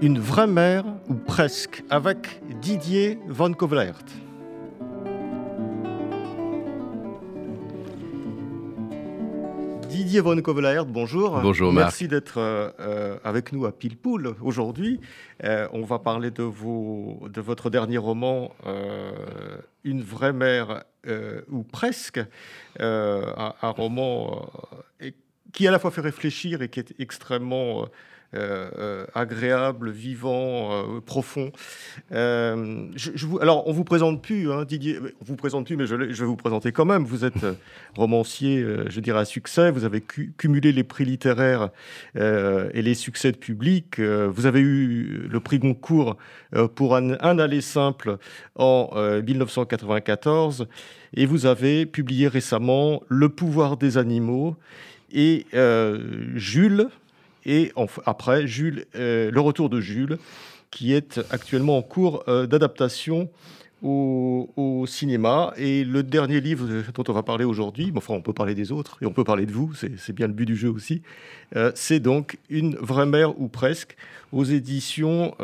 une vraie mère, ou presque, avec Didier Van Kovlert. Didier Von Kovelaert, bonjour. Bonjour Marc. Merci d'être euh, euh, avec nous à Pilpoul aujourd'hui. Euh, on va parler de, vos, de votre dernier roman, Une vraie mère, ou presque, un, un, roman qui à la fois fait réfléchir et qui est extrêmement euh, euh, agréable, vivant, euh, profond. Je, vous, alors, on vous présente plus, hein, Didier. On vous présente plus, mais je, vais vous présenter quand même. Vous êtes romancier, je dirais à succès. Vous avez cumulé les prix littéraires et les succès de public. vous avez eu le prix Goncourt pour un, un aller simple en 1994, et vous avez publié récemment Le pouvoir des animaux et Jules et après, Jules, euh, le retour de Jules, qui est actuellement en cours euh, d'adaptation au, cinéma. Et le dernier livre dont on va parler aujourd'hui, enfin on peut parler des autres et on peut parler de vous, c'est bien le but du jeu aussi, euh, c'est donc Une vraie mère ou presque aux éditions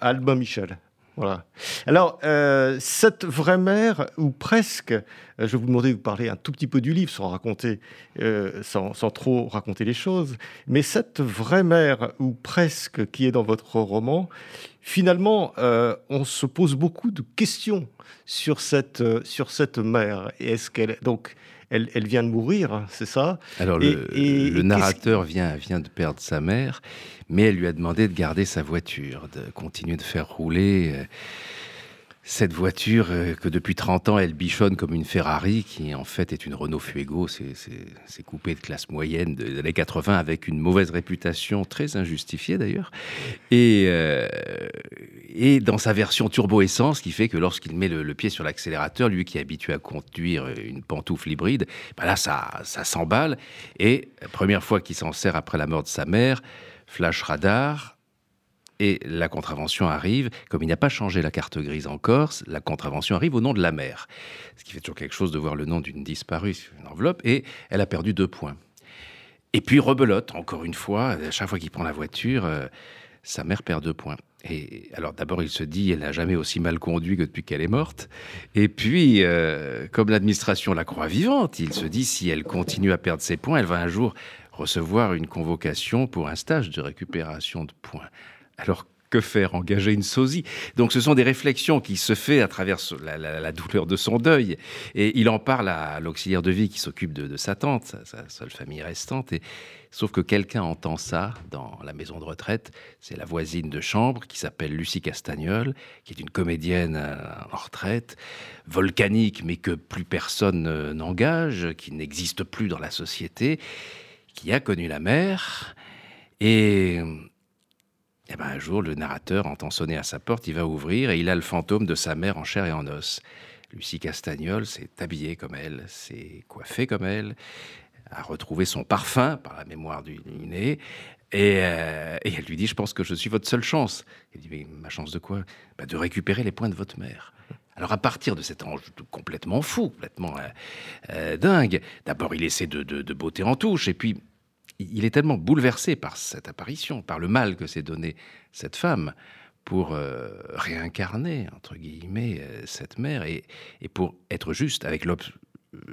Albin Michel. Voilà. Alors, euh, cette vraie mère, ou presque, euh, je vais vous demander de vous parler un tout petit peu du livre sans raconter, euh, sans, trop raconter les choses, mais cette vraie mère, ou presque, qui est dans votre roman, finalement, on se pose beaucoup de questions sur cette, sur cette mère. est-ce qu'elle, donc, elle, elle, vient de mourir, c'est ça? Alors, le, narrateur vient, vient de perdre sa mère mais elle lui a demandé de garder sa voiture, de continuer de faire rouler euh, cette voiture euh, que depuis 30 ans elle bichonne comme une Ferrari, qui en fait est une Renault Fuego, c'est coupé de classe moyenne des années 80 avec une mauvaise réputation, très injustifiée d'ailleurs, et, euh, et dans sa version turbo-essence, qui fait que lorsqu'il met le, pied sur l'accélérateur, lui qui est habitué à conduire une pantoufle hybride, ben là ça, ça s'emballe, et première fois qu'il s'en sert après la mort de sa mère, flash radar, et la contravention arrive, comme il n'a pas changé la carte grise en Corse, la contravention arrive au nom de la mère. Ce qui fait toujours quelque chose de voir le nom d'une disparue sur une enveloppe, et elle a perdu deux points. Et puis rebelote, encore une fois, à chaque fois qu'il prend la voiture, euh, sa mère perd deux points. Et alors d'abord, il se dit, elle n'a jamais aussi mal conduit que depuis qu'elle est morte. Et puis, euh, comme l'administration la croit vivante, il se dit, si elle continue à perdre ses points, elle va un jour recevoir une convocation pour un stage de récupération de points. Alors que faire Engager une sosie? Donc ce sont des réflexions qui se fait à travers la, douleur de son deuil. Et il en parle à l'auxiliaire de vie qui s'occupe de, sa tante, sa, seule famille restante. Sauf que quelqu'un entend ça dans la maison de retraite. C'est la voisine de chambre qui s'appelle Lucie Castagnol, qui est une comédienne euh, en retraite, volcanique, mais que plus personne n'engage, qui n'existe plus dans la société qui a connu la mer. Et, eh ben, un jour, le narrateur entend sonner à sa porte, il va ouvrir et il a le fantôme de sa mère en chair et en os. Lucie Castagnol s'est habillée comme elle, s'est coiffée comme elle, a retrouvé son parfum par la mémoire du nez. Euh, et, elle lui dit, je pense que je suis votre seule chance. Il dit, mais ma chance de quoi? Bah, De récupérer les points de votre mère. Alors à partir de cet ange complètement fou, complètement euh, euh, dingue, d'abord il essaie de, de, beauté en touche, et puis il est tellement bouleversé par cette apparition, par le mal que s'est donné cette femme pour euh, réincarner, entre guillemets, cette mère, et, et, pour être juste avec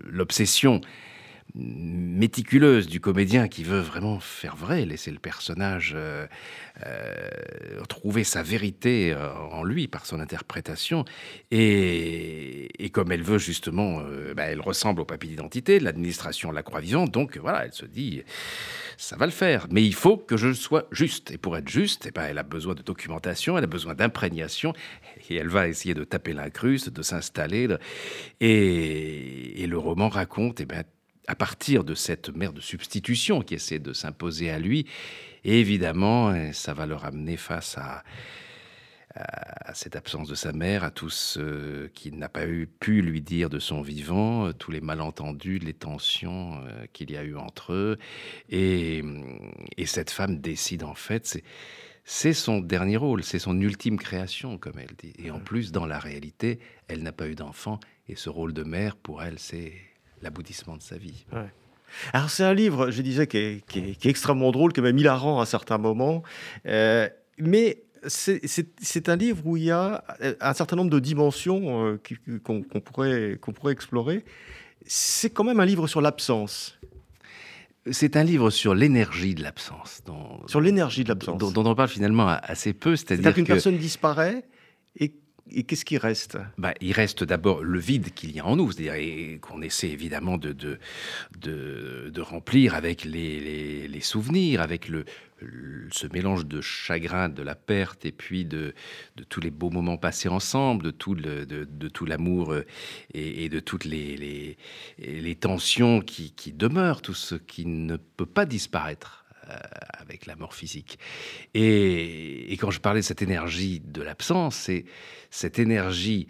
l'obsession méticuleuse du comédien qui veut vraiment faire vrai, laisser le personnage euh, euh, trouver sa vérité euh, en lui par son interprétation. Et, comme elle veut justement, bah, elle ressemble au papier d'identité, l'administration la croit vivante, donc voilà, elle se dit, ça va le faire, mais il faut que je sois juste. Et pour être juste, eh ben, elle a besoin de documentation, elle a besoin d'imprégnation, et elle va essayer de taper l'incruste, de s'installer. Et, le roman raconte eh ben, à partir de cette mère de substitution qui essaie de s'imposer à lui. Et évidemment, ça va le ramener face à à, cette absence de sa mère, à tout ce qu'il n'a pas eu, pu lui dire de son vivant, tous les malentendus, les tensions qu'il y a eu entre eux. Et, et cette femme décide en fait, c'est c'est son dernier rôle, c'est son ultime création, comme elle dit. Et en plus, dans la réalité, elle n'a pas eu d'enfant, et ce rôle de mère, pour elle, c'est l'aboutissement de sa vie. Alors c'est un livre, je disais, qui est, extrêmement drôle, qui est même hilarant à certains moments, euh, mais c'est un livre où il y a un certain nombre de dimensions euh, qu'on pourrait, qu'on pourrait explorer. C'est quand même un livre sur l'absence. C'est un livre sur l'énergie de l'absence. Sur l'énergie de l'absence. Dont, on parle finalement assez peu. C'est-à-dire qu'une personne disparaît et, qu'est-ce qui reste? Bah, Il reste d'abord le vide qu'il y a en nous, c'est-à-dire qu'on essaie évidemment de, de, de, remplir avec les, les, souvenirs, avec le, ce mélange de chagrin de la perte et puis de, de tous les beaux moments passés ensemble, de tout, de, tout l'amour euh, et, de toutes les, les, les tensions qui, qui, demeurent, tout ce qui ne peut pas disparaître avec la mort physique. Et, quand je parlais de cette énergie de l'absence, c'est cette énergie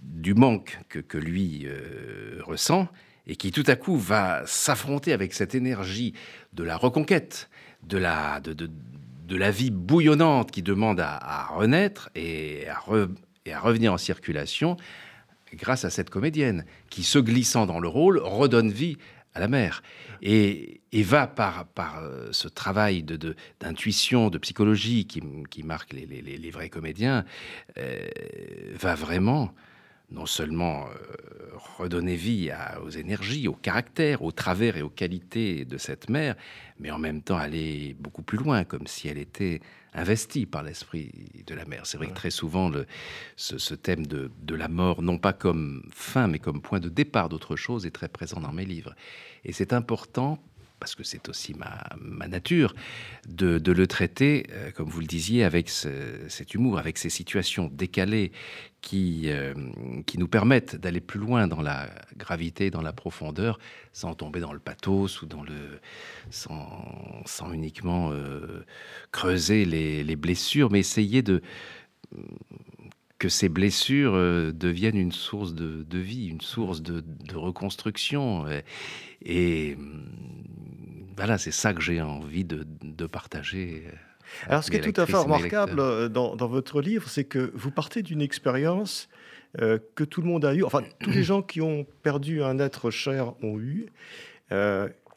du manque que, lui euh, ressent et qui tout à coup va s'affronter avec cette énergie de la reconquête, de la, de, de, la vie bouillonnante qui demande à, renaître et à revenir en circulation grâce à cette comédienne qui, se glissant dans le rôle, redonne vie à la mère. Et, va par, par euh, ce travail d'intuition, de, de, psychologie qui, qui marque les, les, vrais comédiens, euh, va vraiment non seulement euh, redonner vie aux énergies, au caractère, au travers et aux qualités de cette mère, mais en même temps aller beaucoup plus loin, comme si elle était investie par l'esprit de la mère. C'est vrai que très souvent, ce, thème de, de, la mort, non pas comme fin, mais comme point de départ d'autre chose, est très présent dans mes livres. Et c'est important parce que c'est aussi ma, nature, de, le traiter, euh, comme vous le disiez, avec cet humour, avec ces situations décalées qui, euh, qui nous permettent d'aller plus loin dans la gravité, dans la profondeur, sans tomber dans le pathos ou dans le, sans, sans uniquement euh, creuser les, les, blessures, mais essayer de que ces blessures deviennent une source de, de, vie, une source de, de reconstruction. Et, voilà, c'est ça que j'ai envie de, partager. Euh, Alors, ce qui est tout à fait remarquable euh, dans, votre livre, c'est que vous partez d'une expérience euh, que tout le monde a eue, enfin, tous les gens qui ont perdu un être cher ont eu.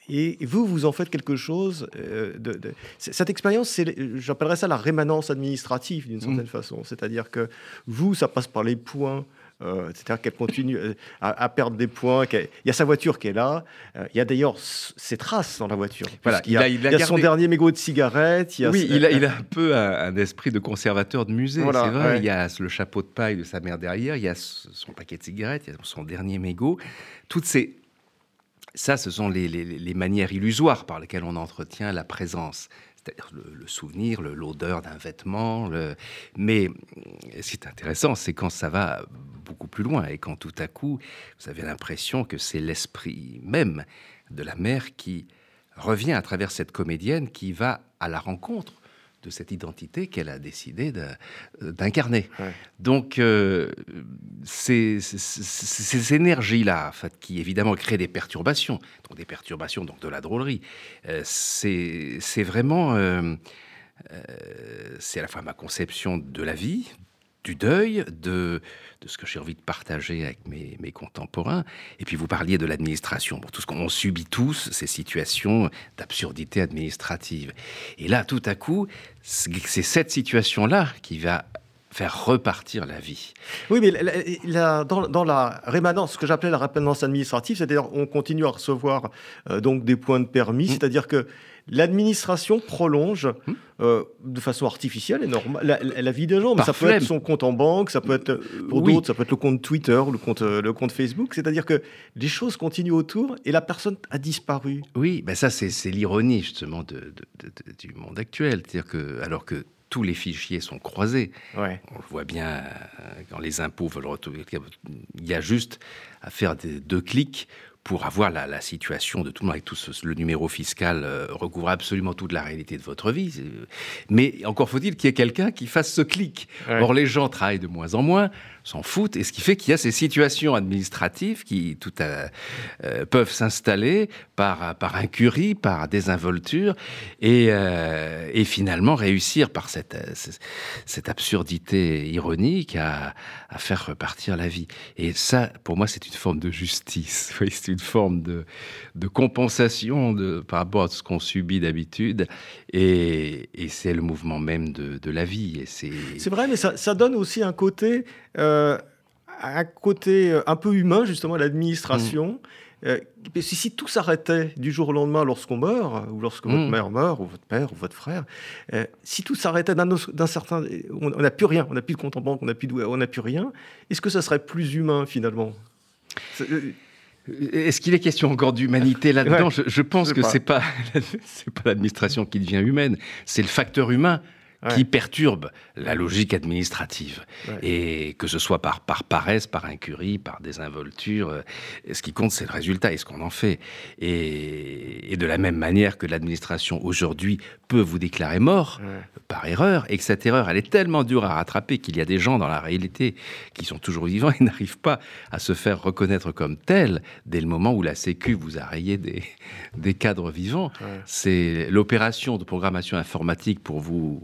Et vous, vous en faites quelque chose. de, Cette expérience, j'appellerais ça la rémanence administrative d'une certaine mmh. façon. C'est-à-dire que vous, ça passe par les points euh, c'est-à-dire qu'elle continue euh, à, perdre des points. Il y a sa voiture qui est là. Euh, il y a d'ailleurs ses traces dans la voiture. Voilà, il, y a, il, a, son dernier mégot de cigarette. Il oui, il a, il a, un peu un, esprit de conservateur de musée. c'est vrai. Il y a le chapeau de paille de sa mère derrière. Il y a son paquet de cigarettes. Il y a son dernier mégot. Toutes ces ça, ce sont les, manières illusoires par lesquelles on entretient la présence c'est-à-dire le, souvenir, l'odeur d'un vêtement. Mais ce qui est intéressant, c'est quand ça va beaucoup plus loin et quand tout à coup, vous avez l'impression que c'est l'esprit même de la mère qui revient à travers cette comédienne qui va à la rencontre de cette identité qu'elle a décidé d'incarner. Donc, euh, ces, énergies-là, qui évidemment créent des perturbations, donc des perturbations, donc de la drôlerie, euh, c'est vraiment, euh, c'est à la fois ma conception de la vie, du deuil, de, de ce que j'ai envie de partager avec mes, mes, contemporains. Et puis vous parliez de l'administration, tout ce qu'on subit tous, ces situations d'absurdité administrative. Et là, tout à coup, c'est cette situation-là qui va faire repartir la vie. Oui, mais dans, dans, la rémanence, ce que j'appelais la rémanence administrative, c'est-à-dire on continue à recevoir euh, donc des points de permis, mmh. c'est-à-dire que l'administration prolonge hmm. euh, de façon artificielle et normale la, vie des gens. Mais ça peut être son compte en banque, ça peut être euh, pour d'autres, ça peut être le compte Twitter le compte, euh, le compte Facebook. C'est-à-dire que les choses continuent autour et la personne a disparu. Oui, ben ça c'est l'ironie justement de, du monde actuel. C'est-à-dire que alors que tous les fichiers sont croisés. On le voit bien quand les impôts veulent retrouver. Il y a juste à faire des, deux clics pour avoir la, situation de tout le monde avec tout le numéro fiscal euh, recouvre absolument toute la réalité de votre vie. Mais encore faut-il qu'il y ait quelqu'un qui fasse ce clic. Or, les gens travaillent de moins en moins s'en foutent. Et ce qui fait qu'il y a ces situations administratives qui tout euh, peuvent s'installer par, par incurie, par désinvolture, et, euh, et finalement réussir par cette, cette absurdité ironique à, à, faire repartir la vie. Et ça, pour moi, c'est une forme de justice. c'est une forme de, de compensation de, par rapport à ce qu'on subit d'habitude. Et, et c'est le mouvement même de, de la vie. C'est vrai, mais ça, ça, donne aussi un côté euh, un côté euh, un peu humain, justement, l'administration. Mm. Euh, si, tout s'arrêtait du jour au lendemain lorsqu'on meurt, ou lorsque votre mm. mère meurt, ou votre père, ou votre frère, si tout s'arrêtait d'un certain... On n'a plus rien, on n'a plus de compte en banque, on n'a plus, plus rien, est-ce que ça serait plus humain, finalement? Est-ce qu'il est question encore d'humanité là-dedans? Je, pense que pas c'est pas l'administration qui devient humaine, c'est le facteur humain qui perturbe la logique administrative. Et que ce soit par, par paresse, par incurie, par désinvolture, euh, ce qui compte, c'est le résultat et ce qu'on en fait. Et, et, de la même manière que l'administration aujourd'hui peut vous déclarer mort par erreur, et que cette erreur, elle est tellement dure à rattraper qu'il y a des gens dans la réalité qui sont toujours vivants et n'arrivent pas à se faire reconnaître comme tels dès le moment où la Sécu vous a rayé des, des cadres vivants. C'est l'opération de programmation informatique pour vous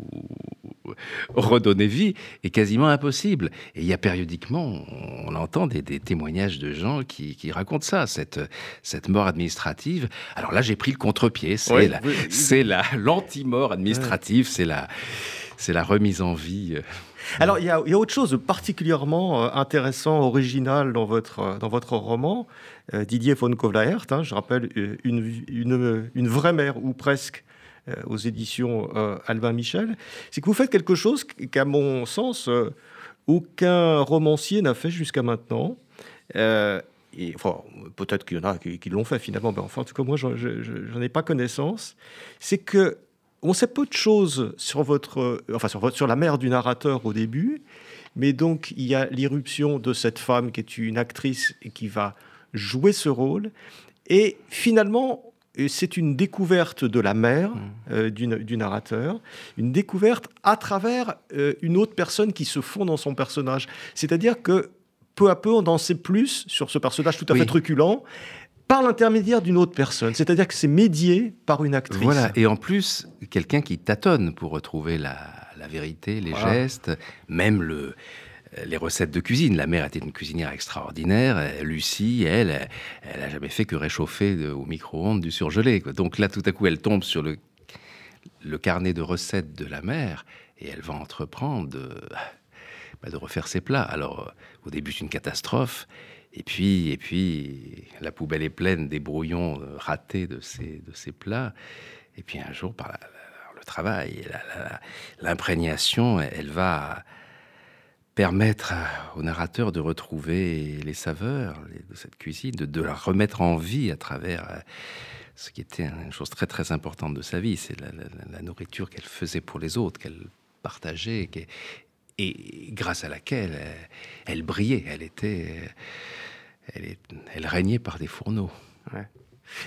redonner vie est quasiment impossible. Et il y a périodiquement, on entend des, témoignages de gens qui, racontent ça, cette, cette mort administrative. Alors là, j'ai pris le contre-pied. C'est la, l'anti-mort administrative, c'est la, c'est la remise en vie. Alors, il y, a, autre chose de particulièrement euh, intéressant, original dans votre, euh, dans votre roman, euh, Didier von Kovlaert, hein, je rappelle, une, une, une, vraie mère, ou presque, euh, aux éditions euh, Albin Michel, c'est que vous faites quelque chose qu'à mon sens, euh, aucun romancier n'a fait jusqu'à maintenant. et enfin, peut-être qu'il y en a qui, l'ont fait finalement, mais enfin, en tout cas, moi, je n'en ai pas connaissance. C'est que on sait peu de choses sur votre, enfin, sur, votre, sur la mère du narrateur au début, mais donc il y a l'irruption de cette femme qui est une actrice et qui va jouer ce rôle. Et finalement, c'est une découverte de la mère mmh. euh, du, narrateur, une découverte à travers euh, une autre personne qui se fond dans son personnage. C'est-à-dire que peu à peu, on en sait plus sur ce personnage tout à fait truculent par l'intermédiaire d'une autre personne. C'est-à-dire que c'est médié par une actrice. Voilà, et en plus, quelqu'un qui tâtonne pour retrouver la, vérité, les gestes, même le, les recettes de cuisine. La mère était une cuisinière extraordinaire. Euh, Lucie, elle, elle a jamais fait que réchauffer au micro-ondes du surgelé. Donc là, tout à coup, elle tombe sur le, le carnet de recettes de la mère et elle va entreprendre de, bah, refaire ses plats. Alors, au début, c'est une catastrophe. Et puis, et puis, la poubelle est pleine des brouillons euh, ratés de ces, de plats. Et puis un jour, par le travail, l'imprégnation, elle va permettre au narrateur de retrouver les saveurs de cette cuisine, de, la remettre en vie à travers euh, ce qui était une chose très très importante de sa vie, c'est la, nourriture qu'elle faisait pour les autres, qu'elle partageait, et grâce à laquelle euh, elle, brillait, elle était, elle, elle, régnait par des fourneaux.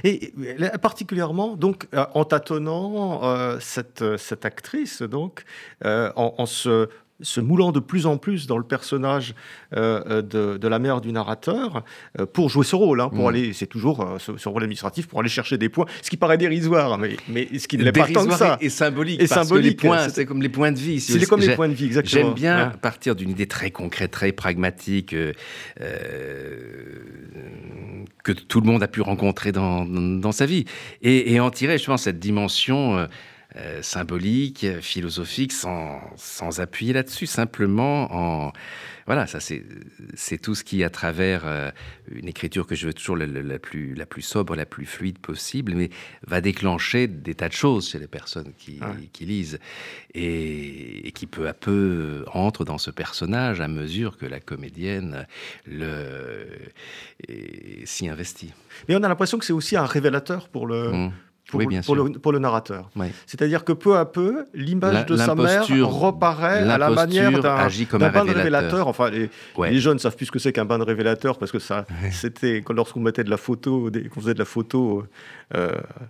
Et particulièrement, donc, euh, en tâtonnant cette, actrice, donc, en, se se moulant de plus en plus dans le personnage euh, de, la mère du narrateur euh, pour jouer ce rôle. Hein, pour mm. aller, c'est toujours euh, ce, rôle administratif pour aller chercher des points, ce qui paraît dérisoire, mais, mais ce qui ne l'est pas tant que ça. Et, symbolique. Et parce symbolique. Que les points, c'est comme les points de vie. c'est comme les points de vie, exactement. J'aime bien partir d'une idée très concrète, très pragmatique, que tout le monde a pu rencontrer dans, dans sa vie, et, et, en tirer, je pense, cette dimension euh, symbolique, philosophique, sans, sans appuyer là-dessus, simplement en... Voilà, ça c'est tout ce qui, à travers euh, une écriture que je veux toujours la, plus, la plus sobre, la plus fluide possible, mais va déclencher des tas de choses chez les personnes qui, qui lisent. Et, qui peu à peu entrent dans ce personnage à mesure que la comédienne s'y investit. Mais on a l'impression que c'est aussi un révélateur pour le... Mmh pour, pour, le, narrateur. C'est-à-dire que peu à peu, l'image de sa mère reparaît à la manière d'un bain de révélateur. Enfin, les, jeunes savent plus ce que c'est qu'un bain de révélateur parce que ça, c'était lorsqu'on mettait de la photo, qu'on faisait de la photo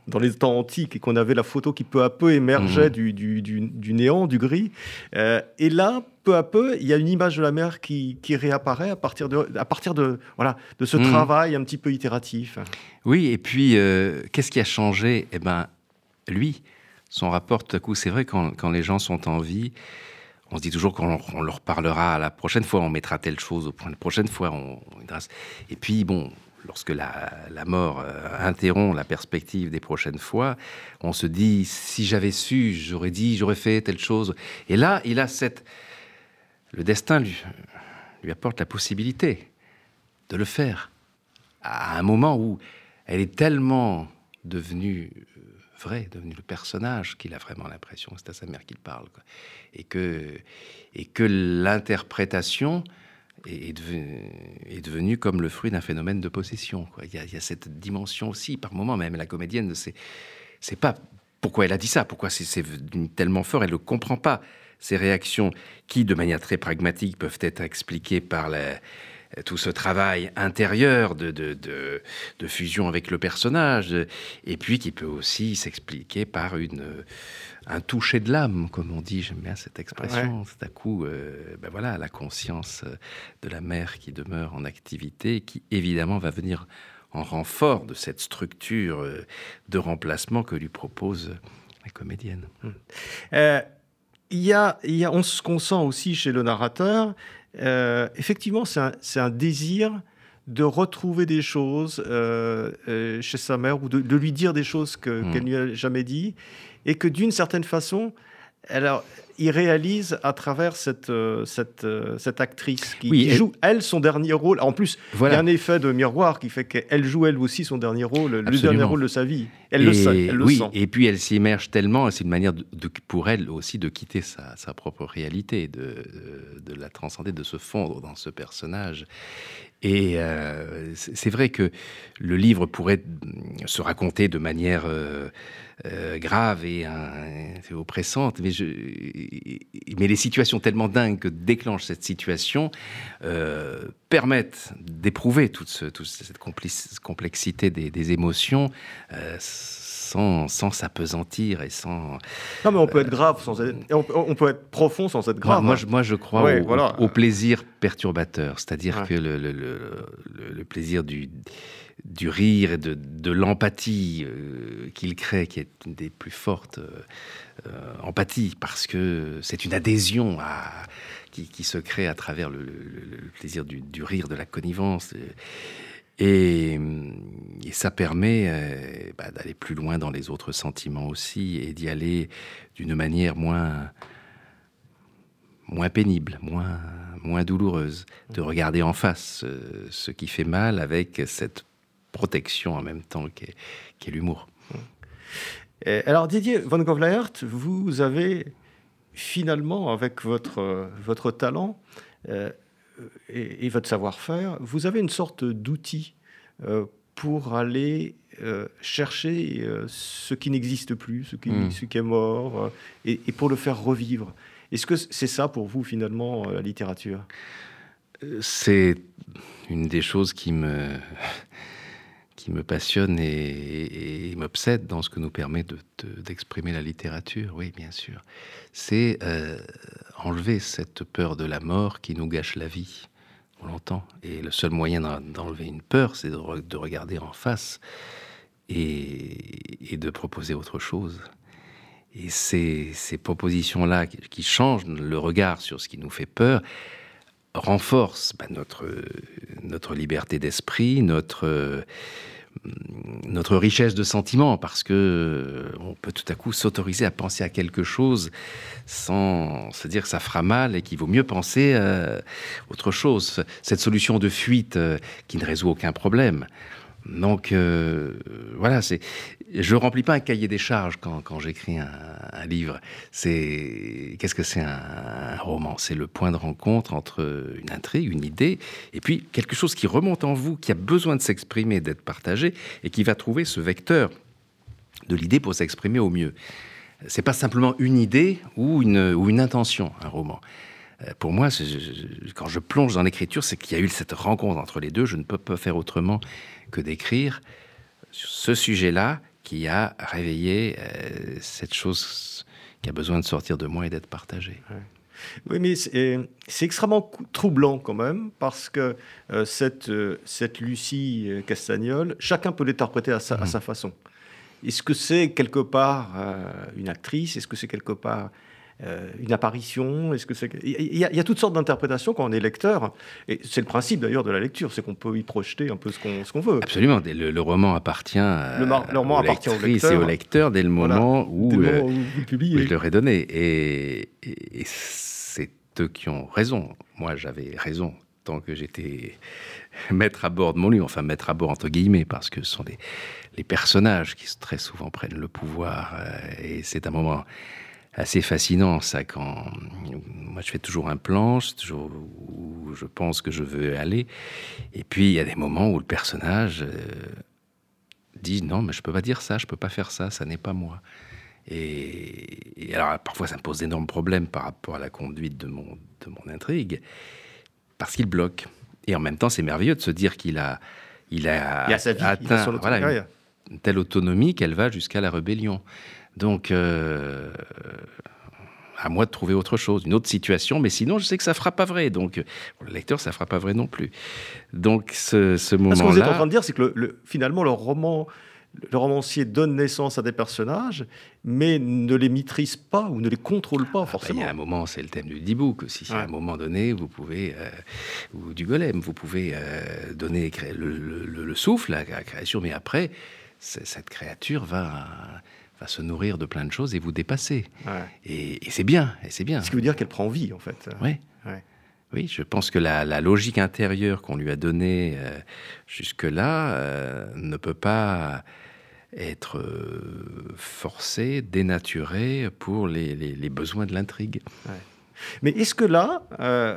dans les temps antiques et qu'on avait la photo qui peu à peu émergeait mhm. du, du, néant, du gris. Euh, et là, peu à peu, il y a une image de la mer qui, qui réapparaît à partir de, à partir de, voilà, de ce mhm. travail un petit peu itératif. Oui, et puis, euh, qu'est-ce qui a changé? Eh bien, lui, son rapport, tout à coup, c'est vrai, quand, quand, les gens sont en vie, on se dit toujours qu'on leur parlera à la prochaine fois, on mettra telle chose au point, la prochaine fois, on, Et puis, bon, lorsque la, la, mort euh, interrompt la perspective des prochaines fois, on se dit, si j'avais su, j'aurais dit, j'aurais fait telle chose. Et là, il a cette... Le destin lui, lui apporte la possibilité de le faire à un moment où elle est tellement devenue euh, vraie, devenue le personnage qu'il a vraiment l'impression c'est à sa mère qu'il parle. Et que, et que l'interprétation est, est, devenue comme le fruit d'un phénomène de possession. Il, y a, cette dimension aussi, par moment même, la comédienne ne sait, sait pas pourquoi elle a dit ça, pourquoi c'est tellement fort, elle ne comprend pas. Ces réactions qui, de manière très pragmatique, peuvent être expliquées par la, tout ce travail intérieur de, de, fusion avec le personnage, et puis qui peut aussi s'expliquer par une, un toucher de l'âme, comme on dit, j'aime bien cette expression, c'est à coup, euh, ben voilà, la conscience de la mère qui demeure en activité, qui évidemment va venir en renfort de cette structure euh, de remplacement que lui propose la comédienne. Hum. Euh, y, a, y a, on, ce qu'on sent aussi chez le narrateur, euh, effectivement, c'est un, désir de retrouver des choses euh, euh, chez sa mère ou de, lui dire des choses mmh. qu'elle ne lui a jamais dit et que d'une certaine façon, alors, il réalise à travers cette, euh, cette, euh, cette actrice qui, joue, elle, son dernier rôle. En plus, il y a un effet de miroir qui fait qu'elle joue, elle aussi, son dernier rôle, le dernier rôle de sa vie. Elle le sait, elle oui, le sent. Et puis, elle s'immerge tellement, c'est une manière de, pour elle aussi de quitter sa, sa propre réalité, de, de, la transcender, de se fondre dans ce personnage. Et euh, c'est vrai que le livre pourrait se raconter de manière euh, euh, grave et oppressante, mais, je, mais les situations tellement dingues que déclenche cette situation permettent d'éprouver toute, cette complexité des, émotions sans, sans s'apesantir et sans. Non, mais on peut être grave sans être. On, peut être profond sans être grave. Moi, je, moi, je crois au, plaisir perturbateur, c'est-à-dire que le, le, le, plaisir du, du rire et de, de l'empathie euh, qu'il crée, qui est une des plus fortes euh, empathies, parce que c'est une adhésion à, qui, qui, se crée à travers le, plaisir du, du, rire, de la connivence. Et, ça permet euh, bah, d'aller plus loin dans les autres sentiments aussi et d'y aller d'une manière moins, moins pénible, moins, moins douloureuse, de regarder en face euh, ce qui fait mal avec cette protection en même temps qu'est est, l'humour. Alors Didier Van Govlaert, vous avez finalement, avec votre, votre talent, euh, et, votre savoir-faire, vous avez une sorte d'outil euh, pour aller euh, chercher euh, ce qui n'existe plus, ce qui, hmm. ce qui est mort, et, pour le faire revivre. Est-ce que c'est ça pour vous finalement la littérature? C'est une des choses qui me me passionne et, m'obsède dans ce que nous permet d'exprimer la littérature, oui, bien sûr. C'est enlever cette peur de la mort qui nous gâche la vie. On l'entend. Et le seul moyen d'enlever une peur, c'est de, regarder en face et, de proposer autre chose. Et ces, propositions-là qui changent le regard sur ce qui nous fait peur renforcent bah, notre, notre liberté d'esprit, notre notre richesse de sentiments, parce que euh, on peut tout à coup s'autoriser à penser à quelque chose sans se dire que ça fera mal et qu'il vaut mieux penser à autre chose. Cette solution de fuite euh, qui ne résout aucun problème. Donc euh, voilà, c'est je remplis pas un cahier des charges quand, j'écris un, livre. C'est qu'est-ce que c'est un, roman? C'est le point de rencontre entre une intrigue, une idée, et puis quelque chose qui remonte en vous, qui a besoin de s'exprimer, d'être partagé, et qui va trouver ce vecteur de l'idée pour s'exprimer au mieux. C'est pas simplement une idée ou une intention, un roman. Euh, pour moi, quand je plonge dans l'écriture, c'est qu'il y a eu cette rencontre entre les deux. Je ne peux pas faire autrement que d'écrire ce sujet-là qui a réveillé euh, cette chose qui a besoin de sortir de moi et d'être partagée. Oui, mais c'est extrêmement troublant quand même, parce que euh, cette, cette Lucie Castagnol, chacun peut l'interpréter à, sa, à mmh. sa façon. Est-ce que c'est quelque part une actrice? Est-ce que c'est quelque part euh, une apparition Est-ce que c'est il y, a, toutes sortes d'interprétations quand on est lecteur, et c'est le principe d'ailleurs de la lecture, c'est qu'on peut y projeter un peu ce qu'on ce qu'on veut. Absolument, le, roman appartient, le, le roman appartient au lecteur, et au lecteur dès le moment où, euh, où, je le redonnais. Et, et, c'est eux qui ont raison. Moi, j'avais raison tant que j'étais maître à bord de mon livre, enfin maître à bord entre guillemets, parce que ce sont les, les personnages qui très souvent prennent le pouvoir, euh, et c'est un moment assez fascinant, ça, quand moi je fais toujours un plan, toujours où je pense que je veux aller, et puis il y a des moments où le personnage euh, dit non, mais je peux pas dire ça, je peux pas faire ça, ça n'est pas moi. Et, alors parfois ça me pose d'énormes problèmes par rapport à la conduite de mon, de mon intrigue, parce qu'il bloque. Et en même temps, c'est merveilleux de se dire qu'il a, il a, atteint voilà, une telle autonomie qu'elle va jusqu'à la rébellion. Donc, euh, à moi de trouver autre chose, une autre situation, mais sinon, je sais que ça ne fera pas vrai. Donc, pour le lecteur, ça ne fera pas vrai non plus. Donc, ce, moment-là... Ce que vous êtes en train de dire, c'est que le, finalement, le roman... Le romancier donne naissance à des personnages, mais ne les maîtrise pas ou ne les contrôle pas forcément. Il y a un moment, c'est le thème du dibouk aussi. À un moment donné, vous pouvez, euh, ou du golem, vous pouvez euh, donner le, souffle à la création, mais après, cette créature va va se nourrir de plein de choses et vous dépasser. Et, c'est bien, et c'est bien. Ce qui veut dire qu'elle prend vie, en fait. Oui. Oui, je pense que la, logique intérieure qu'on lui a donnée euh, jusque-là euh, ne peut pas être euh, forcée, dénaturée pour les, besoins de l'intrigue. Mais est-ce que là,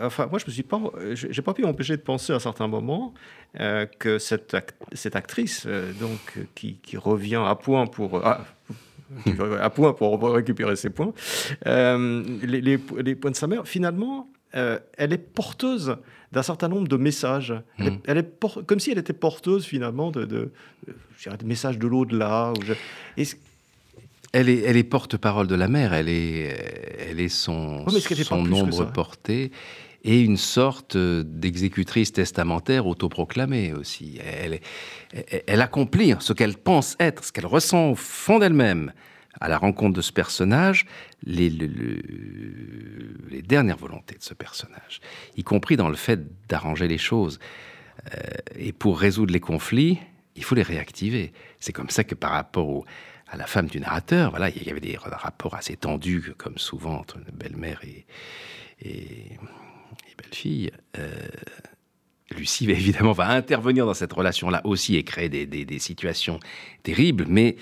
enfin, moi je me suis pas, j'ai pas pu m'empêcher de penser à certains moments que cette, cette actrice, donc qui, qui, revient à point pour, ah, à point pour récupérer ses points, euh, les, points de sa mère, finalement, euh, elle est porteuse d'un certain nombre de messages. Elle est, hmm. comme si elle était porteuse finalement de, de, des messages de l'au-delà. Elle est, elle est porte-parole de la mère, elle est, elle est son, son nombre porté et une sorte d'exécutrice testamentaire autoproclamée aussi. Elle, elle, accomplit ce qu'elle pense être, ce qu'elle ressent au fond d'elle-même à la rencontre de ce personnage, les, dernières volontés de ce personnage, y compris dans le fait d'arranger les choses. Euh, et pour résoudre les conflits, il faut les réactiver. C'est comme ça que par rapport à la femme du narrateur, voilà, il y avait des rapports assez tendus, comme souvent entre une belle-mère et, belle-fille. Euh, Lucie, évidemment, va intervenir dans cette relation-là aussi et créer des, situations terribles, mais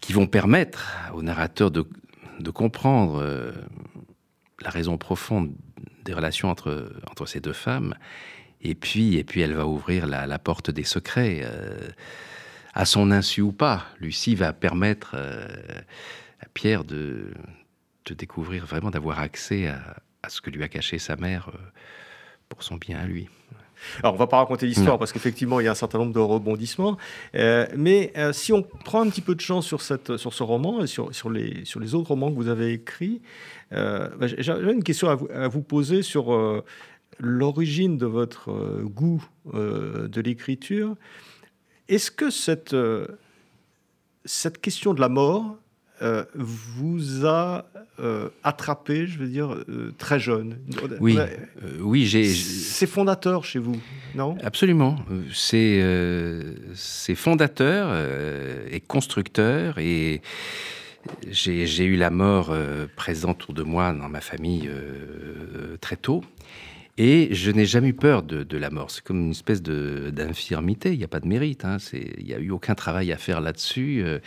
qui vont permettre au narrateur de, comprendre euh, la raison profonde des relations entre, entre ces deux femmes. Et puis, et puis elle va ouvrir la, porte des secrets. Euh, à son insu ou pas, Lucie va permettre à Pierre de, de découvrir vraiment, d'avoir accès à, à ce que lui a caché sa mère euh, pour son bien à lui. Alors, on va pas raconter l'histoire parce qu'effectivement, il y a un certain nombre de rebondissements. Euh, mais euh, si on prend un petit peu de chance sur, cette, sur ce roman et sur, sur, les, sur les autres romans que vous avez écrits, euh, bah, j'ai une question à vous, à vous poser sur l'origine de votre goût de l'écriture. Est-ce que cette, cette question de la mort euh, vous a euh, attrapé, je veux dire, euh, très jeune. Oui, oui, j'ai. C'est fondateur chez vous, non? Absolument. C'est c'est fondateur et constructeur et j'ai eu la mort présente autour de moi dans ma famille très tôt. Et je n'ai jamais eu peur de, la mort. C'est comme une espèce d'infirmité. Il n'y a pas de mérite. Hein. Il n'y a eu aucun travail à faire là-dessus. Euh,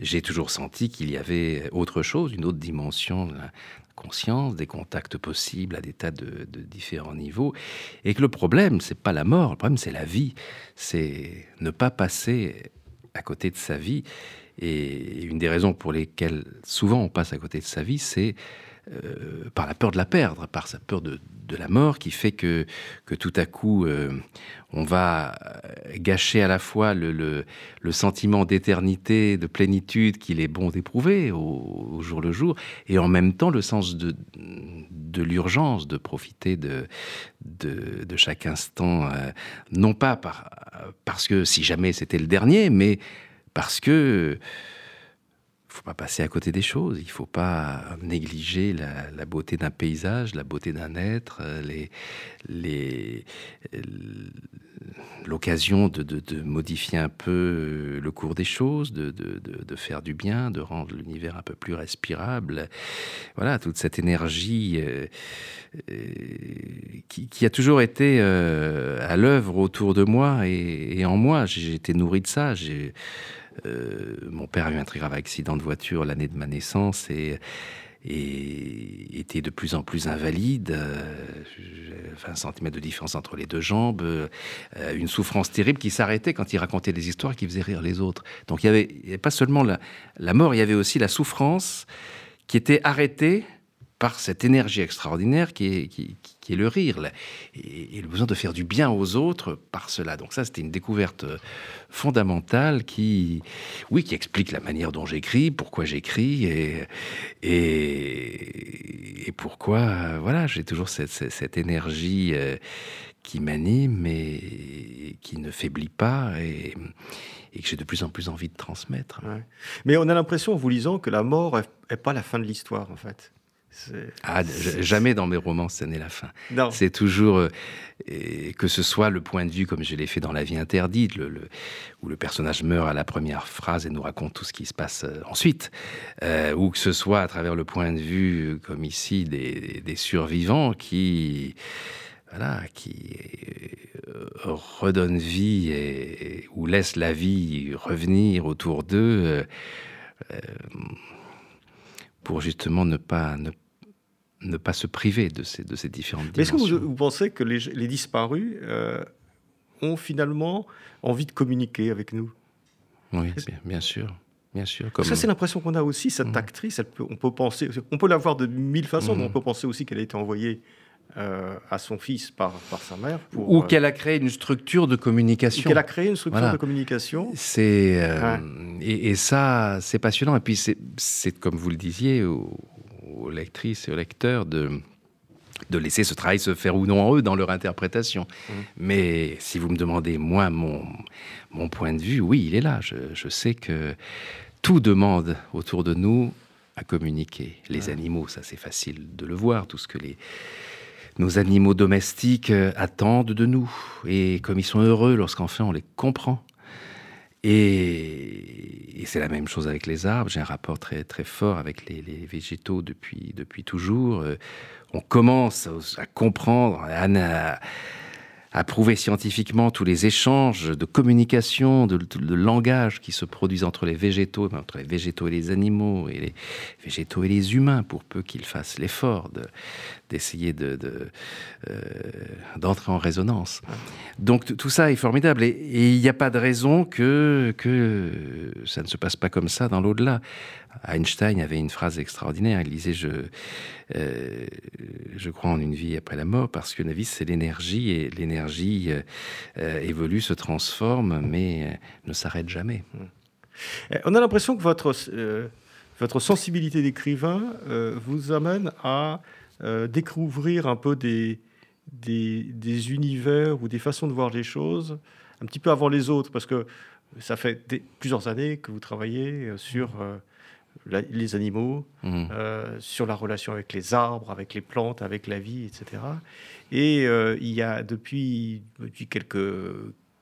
j'ai toujours senti qu'il y avait autre chose, une autre dimension de la conscience, des contacts possibles à des tas de, différents niveaux. Et que le problème, c'est pas la mort. Le problème, c'est la vie. C'est ne pas passer à côté de sa vie. Et une des raisons pour lesquelles souvent on passe à côté de sa vie, c'est euh, par la peur de la perdre, par sa peur de, la mort, qui fait que, que tout à coup, euh, on va gâcher à la fois le, le, sentiment d'éternité, de plénitude qu'il est bon d'éprouver au, jour le jour, et en même temps le sens de, de l'urgence de profiter de, de, chaque instant, euh, non pas par, parce que si jamais c'était le dernier, mais parce que faut pas passer à côté des choses, il faut pas négliger la, beauté d'un paysage, la beauté d'un être, euh, les, l'occasion de, modifier un peu euh, le cours des choses, de, faire du bien, de rendre l'univers un peu plus respirable. Voilà, toute cette énergie euh, qui, a toujours été à l'œuvre autour de moi et, en moi. J'ai été nourri de ça. Euh, mon père a eu un très grave accident de voiture l'année de ma naissance et, était de plus en plus invalide. Euh, 20 cm de différence entre les deux jambes, euh, une souffrance terrible qui s'arrêtait quand il racontait des histoires qui faisaient rire les autres. Donc il n'y avait, pas seulement la, mort, il y avait aussi la souffrance qui était arrêtée par cette énergie extraordinaire qui est, qui, qui le rire, et, le besoin de faire du bien aux autres par cela. Donc ça, c'était une découverte euh, fondamentale qui, oui, qui explique la manière dont j'écris, pourquoi j'écris, et, pourquoi, euh, voilà, j'ai toujours cette, énergie euh, qui m'anime et qui ne faiblit pas, et que j'ai de plus en plus envie de transmettre. Mais on a l'impression, en vous lisant, que la mort n'est pas la fin de l'histoire, en fait. Ah, jamais dans mes romans, ce n'est la fin. C'est toujours, euh, que ce soit le point de vue, comme je l'ai fait dans La vie interdite, le, où le personnage meurt à la première phrase et nous raconte tout ce qui se passe euh, ensuite, euh, ou que ce soit à travers le point de vue, comme ici, des, survivants qui, voilà, qui redonnent vie et, ou laissent la vie revenir autour d'eux pour justement ne pas, ne, pas se priver de ces, de ces différentes dimensions. Est-ce que vous, pensez que les, les disparus euh, ont finalement envie de communiquer avec nous? Oui, bien, sûr. Bien sûr, comme... Ça, c'est l'impression qu'on a aussi, cette mmh. actrice. on peut penser, on peut la voir de mille façons, mais on mmh. peut penser aussi qu'elle a été envoyée euh, à son fils par, par sa mère. Pour, Ou euh, qu'elle a créé une structure de communication. Qu'elle a créé une structure de communication. C'est euh, et, ça, c'est passionnant. Et puis c'est comme vous le disiez aux, lectrices et aux lecteurs de de laisser ce travail se faire ou non en eux dans leur interprétation. Mmh. Mais si vous me demandez, moi, mon, mon point de vue, oui, il est là. Je, je sais que tout demande autour de nous à communiquer. Les animaux, ça c'est facile de le voir, tout ce que les, nos animaux domestiques euh, attendent de nous. Et comme ils sont heureux lorsqu'enfin on les comprend. Et, c'est la même chose avec les arbres. J'ai un rapport très, très fort avec les, végétaux depuis, depuis toujours. Euh, on commence à, comprendre, à, à prouver scientifiquement tous les échanges de communication, de, langage qui se produisent entre les végétaux, entre les végétaux et les animaux, et les végétaux et les humains, pour peu qu'ils fassent l'effort d'essayer de, euh, d'entrer en résonance. Donc tout ça est formidable, et il n'y a pas de raison que, que ça ne se passe pas comme ça dans l'au-delà. Einstein avait une phrase extraordinaire. Il disait je, euh, je crois en une vie après la mort parce que la vie c'est l'énergie et l'énergie euh, euh, évolue, se transforme, mais ne s'arrête jamais. On a l'impression que votre, sensibilité d'écrivain vous amène à découvrir un peu des, des, des, univers ou des façons de voir les choses un petit peu avant les autres parce que ça fait plusieurs années que vous travaillez sur les animaux, mmh. euh, sur la relation avec les arbres, avec les plantes, avec la vie, etc. Et euh, il y a depuis, depuis quelques,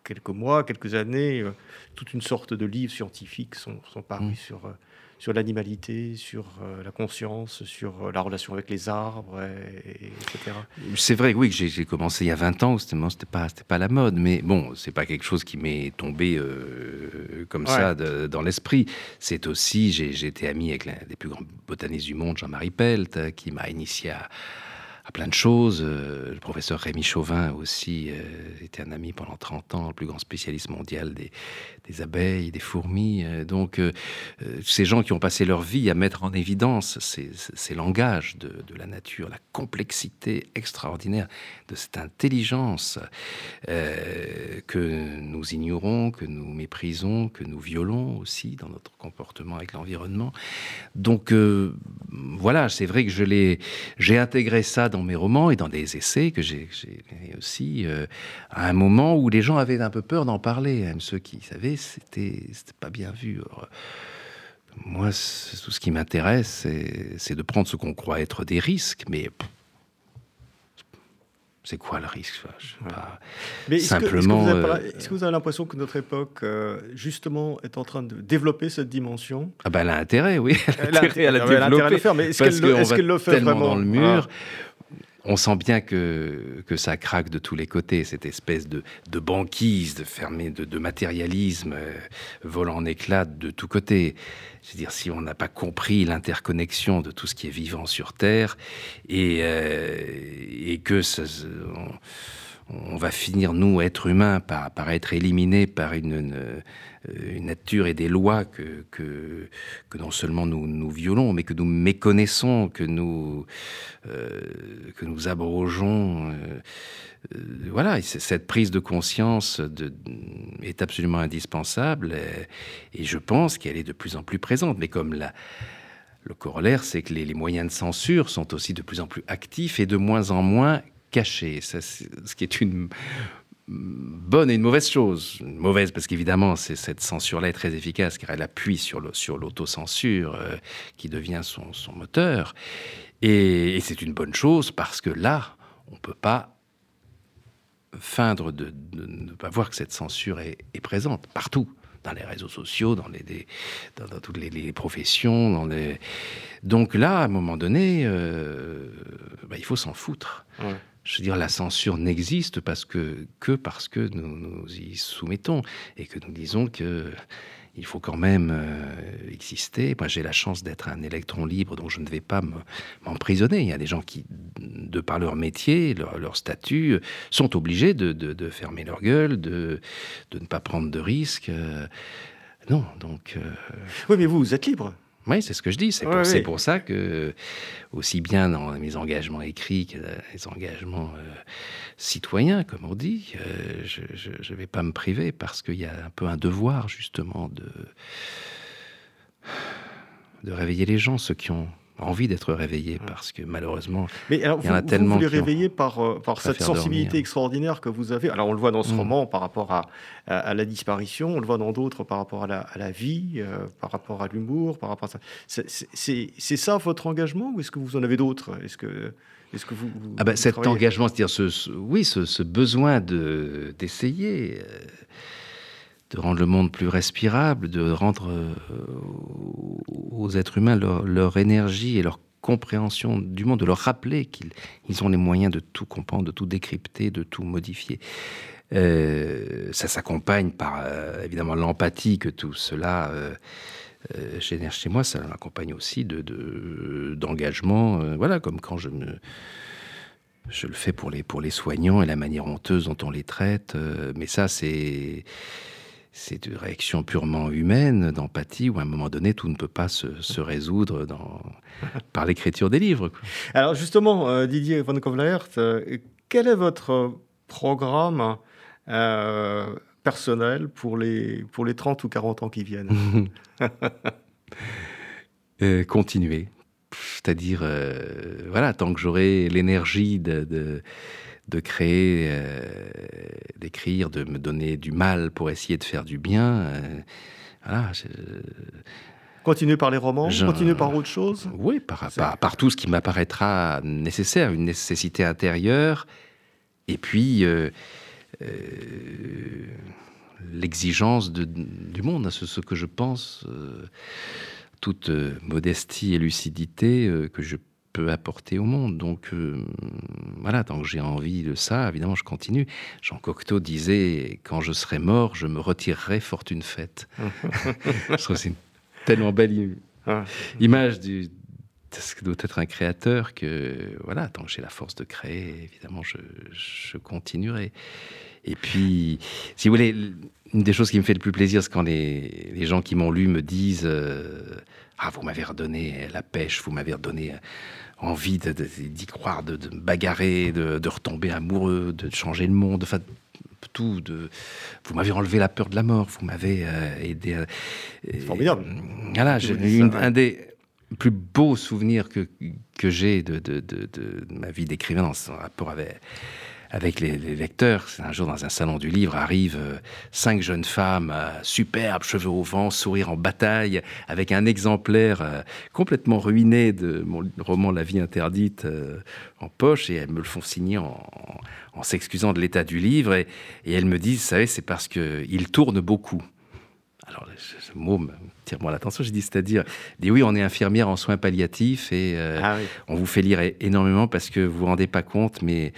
quelques mois, quelques années, euh, toute une sorte de livres scientifiques sont, sont parus mmh. sur sur l'animalité, sur euh, la conscience, sur euh, la relation avec les arbres, etc. C'est vrai, oui, que j'ai commencé il y a 20 ans, c'était pas, pas la mode, mais bon, c'est pas quelque chose qui m'est tombé euh, comme ça dans l'esprit. C'est aussi, j'ai été ami avec l'un des plus grands botanistes du monde, Jean-Marie Pelt, qui m'a initié à à plein de choses. le professeur Rémi Chauvin aussi était un ami pendant 30 ans, le plus grand spécialiste mondial des, des abeilles, des fourmis. donc, ces gens qui ont passé leur vie à mettre en évidence ces, langages de, la nature, la complexité extraordinaire de cette intelligence que nous ignorons, que nous méprisons, que nous violons aussi dans notre comportement avec l'environnement. Donc euh, voilà, c'est vrai que je l'ai, j'ai intégré ça dans mes romans et dans des essais que j'ai aussi euh, à un moment où les gens avaient un peu peur d'en parler, même ceux qui savaient, c'était c'était pas bien vu. moi, tout ce qui m'intéresse, c'est de prendre ce qu'on croit être des risques, mais c'est quoi le risque Mais simplement. Euh, est-ce que, vous avez l'impression que notre époque, euh, justement, est en train de développer cette dimension? Ah ben, elle a intérêt, oui. Elle a intérêt à la développer. le faire, mais est-ce qu'elle le, fait vraiment? dans le mur on sent bien que, que ça craque de tous les côtés, cette espèce de, de banquise, de fermé, de, matérialisme euh, volant en éclats de tous côtés. cest à dire, si on n'a pas compris l'interconnexion de tout ce qui est vivant sur Terre et, euh, et que ça, va finir, nous, êtres humains, par, être éliminés par euh, une nature et des lois que, non seulement nous, violons, mais que nous méconnaissons, que nous, euh, que nous abrogeons. Euh, voilà, cette prise de conscience est absolument indispensable et, je pense qu'elle est de plus en plus présente. Mais comme le corollaire, c'est que les, les, moyens de censure sont aussi de plus en plus actifs et de moins en moins cachés. Ça, ce qui est une bonne et une mauvaise chose. mauvaise parce qu'évidemment, c'est cette censure-là est très efficace car elle appuie sur l'autocensure euh, qui devient son, moteur. Et, c'est une bonne chose parce que là, on ne peut pas feindre de, ne pas voir que cette censure est, présente partout dans les réseaux sociaux, dans, toutes les, professions. Donc là, à un moment donné, euh, bah, il faut s'en foutre je veux dire, la censure n'existe parce que, que parce que nous nous y soumettons et que nous disons que il faut quand même euh, exister. Moi, j'ai la chance d'être un électron libre, donc je ne vais pas m'emprisonner. Il y a des gens qui, de par leur métier, leur, statut, sont obligés de, fermer leur gueule, de, de ne pas prendre de risques. Euh, non, donc. Euh, oui, mais vous, vous êtes libre. Oui, c'est ce que je dis. C'est pour, ça que, aussi bien dans mes engagements écrits que les engagements euh, citoyens, comme on dit, euh, je ne vais pas me priver parce qu'il y a un peu un devoir, justement, de, de réveiller les gens, ceux qui ont envie d'être réveillé parce que malheureusement, Mais alors, il y en a vous, tellement. Vous les réveiller par, euh, par cette sensibilité extraordinaire que vous avez. Alors on le voit dans ce mm. roman par rapport à, à, la disparition, on le voit dans d'autres par rapport à la, à la vie, euh, par rapport à l'humour, par rapport à ça. C'est ça votre engagement ou est-ce que vous en avez d'autres? Est-ce que est-ce que vous, ah ben, cet engagement, c'est-à-dire ce, oui, ce, ce besoin de d'essayer. Euh, de rendre le monde plus respirable, de rendre euh, aux êtres humains leur, énergie et leur compréhension du monde, de leur rappeler qu'ils ont les moyens de tout comprendre, de tout décrypter, de tout modifier. Euh, ça s'accompagne par euh, évidemment l'empathie que tout cela génère chez moi. Ça m'accompagne aussi de d'engagement. voilà, comme quand je je le fais pour les pour les soignants et la manière honteuse dont on les traite. mais ça, c'est c'est une réaction purement humaine, d'empathie, où à un moment donné, tout ne peut pas se, résoudre dans, par l'écriture des livres. Alors justement, euh, Didier Van Kovlaert, euh, quel est votre programme euh, personnel pour les, pour les 30 ou 40 ans qui viennent? Continuer. C'est-à-dire, voilà, tant que j'aurai l'énergie de de créer, euh, d'écrire, de me donner du mal pour essayer de faire du bien. Euh, voilà. Continuer par les romans, continuer par autre chose Oui, par, par, tout ce qui m'apparaîtra nécessaire, une nécessité intérieure, et puis euh, l'exigence du monde, ce, ce, que je pense, toute modestie et lucidité que je apporter au monde. Donc euh, voilà, tant que j'ai envie de ça, évidemment, je continue. Jean Cocteau disait quand je serai mort, je me retirerai fortune faite. je trouve c'est une tellement belle image du, ce que doit être un créateur que, voilà, tant que j'ai la force de créer, évidemment, je, continuerai. Et puis, si vous voulez, une des choses qui me fait le plus plaisir, c'est quand les, les gens qui m'ont lu me disent euh, Ah, vous m'avez redonné la pêche, vous m'avez redonné envie d'y croire, de, me bagarrer, de, retomber amoureux, de changer le monde, enfin, tout. De, vous m'avez enlevé la peur de la mort, vous m'avez euh, aidé. C'est formidable. Voilà, j'ai un des plus beaux souvenirs que, que j'ai de, de, de, ma vie d'écrivain dans son rapport avec, avec les, lecteurs. Un jour dans un salon du livre arrivent euh, cinq jeunes femmes, euh, superbes, cheveux au vent, sourire en bataille, avec un exemplaire euh, complètement ruiné de mon roman La vie interdite en poche, et elles me le font signer en, en, s'excusant de l'état du livre, et, et, elles me disent, vous savez, c'est parce qu'il tourne beaucoup. Alors, ce mot me tire moi l'attention. J'ai dit, c'est-à-dire, dit oui, on est infirmière en soins palliatifs et ah on vous fait lire énormément parce que vous vous rendez pas compte, mais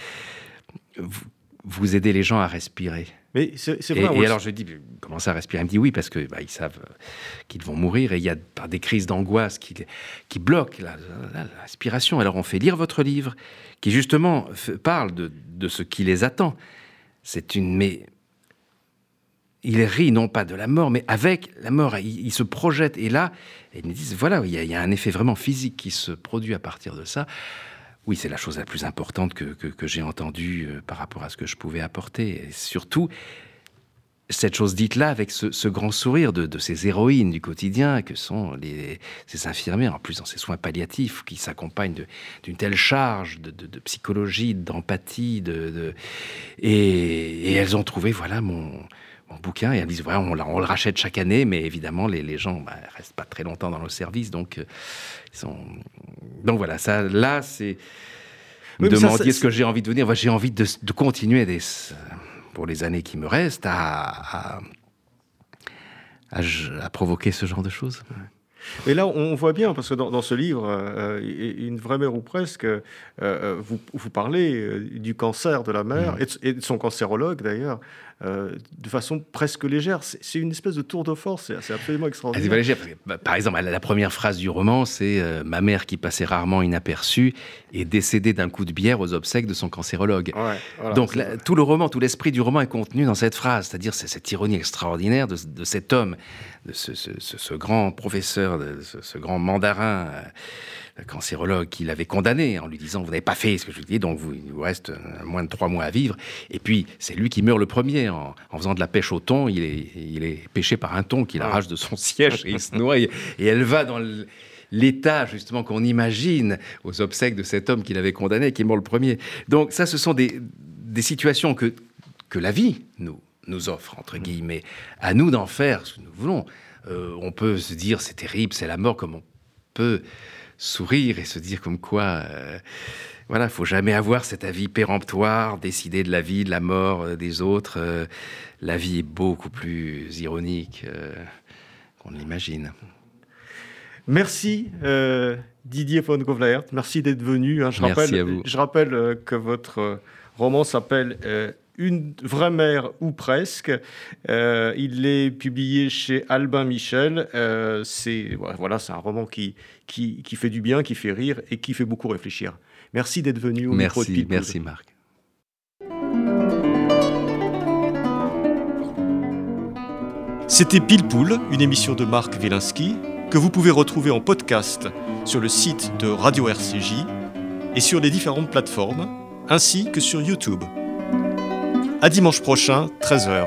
vous, aidez les gens à respirer. Mais c'est vrai. Et, alors je dis, comment ça respirer? Il me dit oui, parce qu'ils bah, ils savent euh, qu'ils vont mourir et il y a des crises d'angoisse qui, qui bloquent la, respiration. Alors on fait lire votre livre qui justement parle de, de ce qui les attend. C'est une. Mais il rit non pas de la mort, mais avec la mort. Il, se projette. Et là, ils me disent voilà, il y, il y, a un effet vraiment physique qui se produit à partir de ça oui, c'est la chose la plus importante que, j'ai entendue euh, par rapport à ce que je pouvais apporter. Et surtout, cette chose dite-là avec ce, grand sourire de, ces héroïnes du quotidien que sont les, ces infirmières, en plus dans ces soins palliatifs, qui s'accompagnent d'une telle charge de, psychologie, d'empathie, de, et, elles ont trouvé, voilà, mon, bouquin, et elles disent, voilà, on, on, le rachète chaque année, mais évidemment, les, gens ne bah, restent pas très longtemps dans nos services, donc euh, donc voilà, ça, là, c'est. Me demandiez ce que j'ai envie de venir. j'ai envie de, continuer des, pour les années qui me restent à, à, provoquer ce genre de choses. Et là, on voit bien, parce que dans, ce livre, euh, Une vraie mère ou presque, euh, vous, vous, parlez du cancer de la mère, mmh. et, de, son cancérologue d'ailleurs, de façon presque légère. C'est une espèce de tour de force, c'est absolument extraordinaire. Légère, bah, par exemple, la première phrase du roman, c'est Ma mère qui passait rarement inaperçue est décédée d'un coup de bière aux obsèques de son cancérologue. Donc tout le roman, tout l'esprit du roman est contenu dans cette phrase, c'est-à-dire cette ironie extraordinaire de, de cet homme de ce, grand professeur, de ce, grand mandarin euh, cancérologue qui l'avait condamné en lui disant vous n'avez pas fait ce que je vous dis, donc vous, il vous reste euh, moins de trois mois à vivre. Et puis c'est lui qui meurt le premier en, faisant de la pêche au thon. Il est, il est pêché par un thon qui l'arrache de son siège et il se noie. Et, elle va dans l'état justement qu'on imagine aux obsèques de cet homme qu'il avait condamné qui meurt le premier. Donc ça, ce sont des, des situations que, que la vie nous, nous offre, entre guillemets. À nous d'en faire ce que nous voulons. Euh, on peut se dire c'est terrible, c'est la mort, comme on peut sourire et se dire comme quoi, euh, voilà, faut jamais avoir cet avis péremptoire, décider de la vie, de la mort euh, des autres. la vie est beaucoup plus ironique qu'on l'imagine. Merci Didier von Govlaert, merci d'être venu. Hein. Je, merci rappelle, à vous. je rappelle que votre roman s'appelle une vraie mère ou presque. Euh, il est publié chez Albin Michel. Euh, c'est voilà, c'est un roman qui, qui, qui, fait du bien, qui fait rire et qui fait beaucoup réfléchir. Merci d'être venu au merci, micro de Merci Marc. C'était Pile une émission de Marc Wielinski que vous pouvez retrouver en podcast sur le site de Radio RCJ et sur les différentes plateformes, ainsi que sur YouTube. À dimanche prochain, 13h.